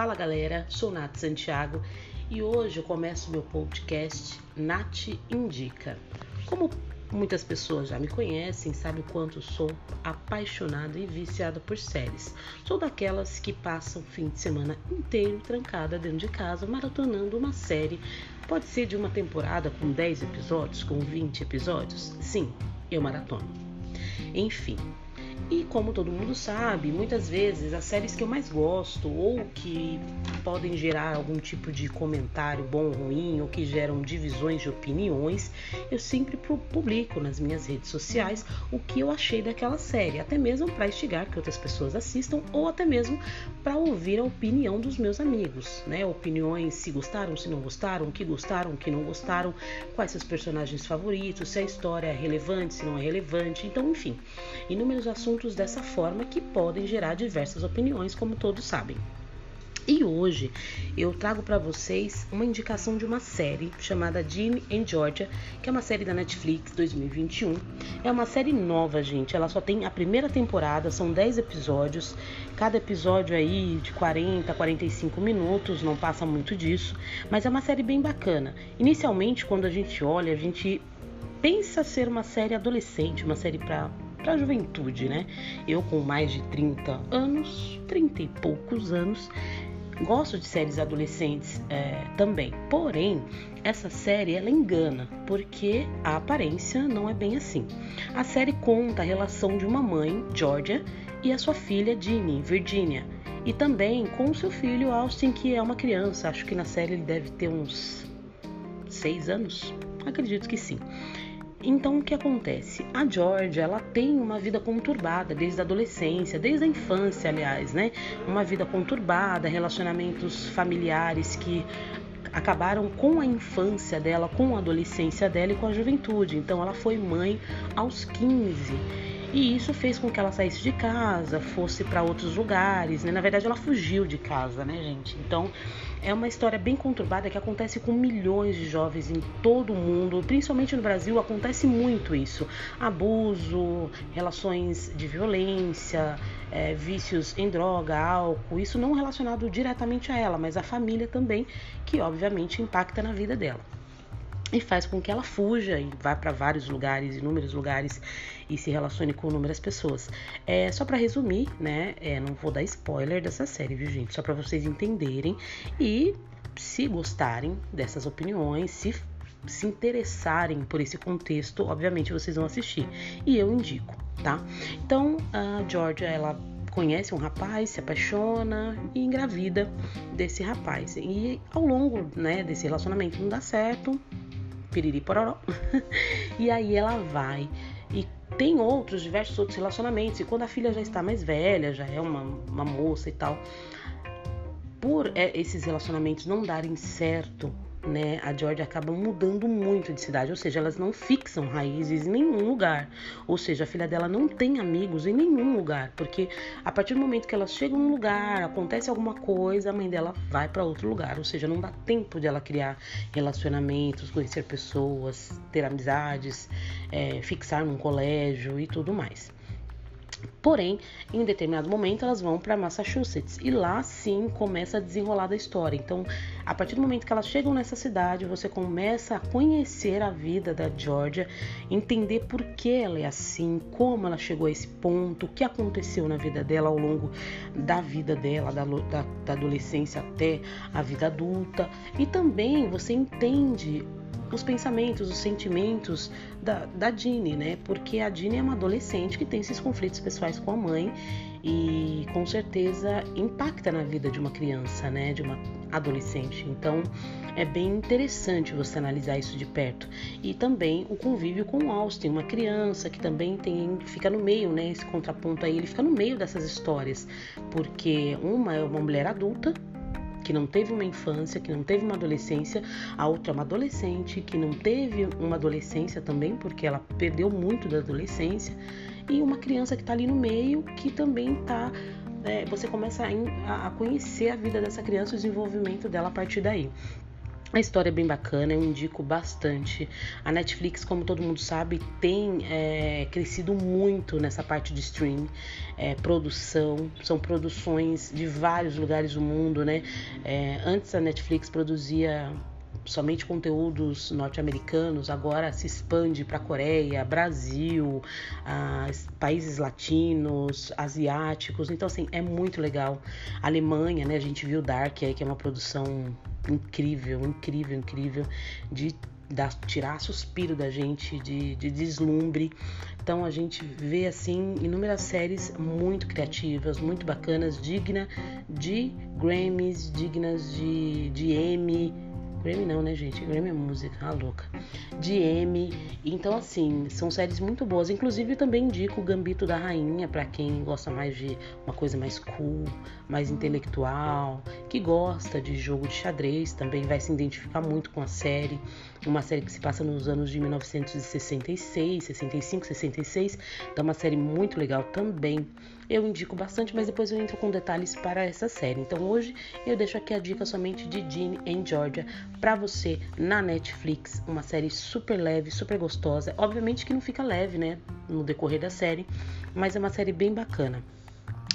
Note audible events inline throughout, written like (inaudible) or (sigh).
Fala galera, sou Nath Santiago e hoje eu começo meu podcast Nath Indica. Como muitas pessoas já me conhecem, sabem o quanto sou apaixonada e viciada por séries. Sou daquelas que passam o fim de semana inteiro trancada dentro de casa maratonando uma série. Pode ser de uma temporada com 10 episódios, com 20 episódios. Sim, eu maratono. Enfim, e como todo mundo sabe, muitas vezes as séries que eu mais gosto ou que podem gerar algum tipo de comentário bom ou ruim ou que geram divisões de opiniões, eu sempre publico nas minhas redes sociais o que eu achei daquela série, até mesmo para instigar que outras pessoas assistam ou até mesmo para ouvir a opinião dos meus amigos, né? Opiniões se gostaram, se não gostaram, que gostaram, que não gostaram, quais seus personagens favoritos, se a história é relevante, se não é relevante, então enfim, inúmeros assuntos assuntos dessa forma que podem gerar diversas opiniões, como todos sabem. E hoje eu trago para vocês uma indicação de uma série chamada Jimmy and Georgia, que é uma série da Netflix 2021. É uma série nova, gente. Ela só tem a primeira temporada, são 10 episódios. Cada episódio aí de 40 a 45 minutos, não passa muito disso, mas é uma série bem bacana. Inicialmente, quando a gente olha, a gente pensa ser uma série adolescente, uma série para para a juventude, né? Eu com mais de 30 anos, 30 e poucos anos, gosto de séries adolescentes é, também. Porém, essa série ela engana, porque a aparência não é bem assim. A série conta a relação de uma mãe, Georgia, e a sua filha, Ginny, Virginia. E também com seu filho, Austin, que é uma criança. Acho que na série ele deve ter uns seis anos. Acredito que sim. Então o que acontece? A Georgia, ela tem uma vida conturbada desde a adolescência, desde a infância, aliás, né? Uma vida conturbada, relacionamentos familiares que acabaram com a infância dela, com a adolescência dela e com a juventude. Então ela foi mãe aos 15 e isso fez com que ela saísse de casa, fosse para outros lugares, né? Na verdade, ela fugiu de casa, né, gente? Então, é uma história bem conturbada que acontece com milhões de jovens em todo o mundo, principalmente no Brasil, acontece muito isso. Abuso, relações de violência, é, vícios em droga, álcool, isso não relacionado diretamente a ela, mas a família também, que obviamente impacta na vida dela e faz com que ela fuja e vá para vários lugares, inúmeros lugares e se relacione com inúmeras pessoas. É só para resumir, né? É, não vou dar spoiler dessa série, viu, gente? Só para vocês entenderem e se gostarem dessas opiniões, se se interessarem por esse contexto, obviamente vocês vão assistir e eu indico, tá? Então a Georgia ela conhece um rapaz, se apaixona e engravida desse rapaz. E ao longo né, desse relacionamento não dá certo, piriri pororó. (laughs) e aí ela vai e tem outros, diversos outros relacionamentos. E quando a filha já está mais velha, já é uma, uma moça e tal, por é, esses relacionamentos não darem certo, né, a Georgia acaba mudando muito de cidade, ou seja, elas não fixam raízes em nenhum lugar. Ou seja, a filha dela não tem amigos em nenhum lugar, porque a partir do momento que elas chegam num lugar, acontece alguma coisa, a mãe dela vai para outro lugar, ou seja, não dá tempo de ela criar relacionamentos, conhecer pessoas, ter amizades, é, fixar num colégio e tudo mais. Porém, em determinado momento elas vão para Massachusetts e lá sim começa a desenrolar da história. Então, a partir do momento que elas chegam nessa cidade, você começa a conhecer a vida da Georgia, entender por que ela é assim, como ela chegou a esse ponto, o que aconteceu na vida dela ao longo da vida dela, da, da, da adolescência até a vida adulta. E também você entende os pensamentos, os sentimentos da, da né? Porque a Jeannie é uma adolescente que tem esses conflitos pessoais com a mãe e com certeza impacta na vida de uma criança, né? De uma adolescente. Então é bem interessante você analisar isso de perto. E também o convívio com o Austin, uma criança que também tem, fica no meio, né? Esse contraponto aí, ele fica no meio dessas histórias, porque uma é uma mulher adulta que não teve uma infância, que não teve uma adolescência, a outra é uma adolescente que não teve uma adolescência também, porque ela perdeu muito da adolescência, e uma criança que está ali no meio que também está. É, você começa a, a conhecer a vida dessa criança, o desenvolvimento dela a partir daí. A história é bem bacana, eu indico bastante. A Netflix, como todo mundo sabe, tem é, crescido muito nessa parte de stream, é, produção, são produções de vários lugares do mundo, né? É, antes a Netflix produzia somente conteúdos norte-americanos, agora se expande para Coreia, Brasil, países latinos, asiáticos. Então, assim, é muito legal. Alemanha, né? A gente viu Dark aí, que é uma produção incrível, incrível, incrível, de tirar suspiro da gente, de, de deslumbre. Então a gente vê assim inúmeras séries muito criativas, muito bacanas, digna de Grammys, dignas de, de Emmy Grammy não, né, gente? Grammy é música, a louca. De M. Então, assim, são séries muito boas. Inclusive, eu também indico o Gambito da Rainha para quem gosta mais de uma coisa mais cool, mais intelectual, que gosta de jogo de xadrez, também vai se identificar muito com a série. Uma série que se passa nos anos de 1966, 65, 66. Então, uma série muito legal também eu indico bastante, mas depois eu entro com detalhes para essa série. Então hoje eu deixo aqui a dica somente de Ginny em Georgia para você na Netflix, uma série super leve, super gostosa. Obviamente que não fica leve, né, no decorrer da série, mas é uma série bem bacana.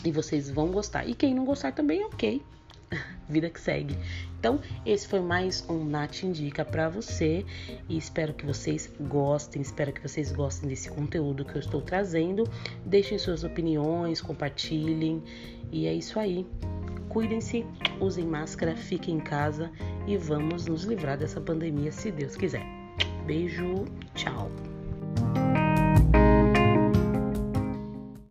E vocês vão gostar. E quem não gostar também, ok. (laughs) Vida que segue. Então, esse foi mais um Nath Indica para você e espero que vocês gostem, espero que vocês gostem desse conteúdo que eu estou trazendo. Deixem suas opiniões, compartilhem e é isso aí. Cuidem-se, usem máscara, fiquem em casa e vamos nos livrar dessa pandemia se Deus quiser. Beijo, tchau.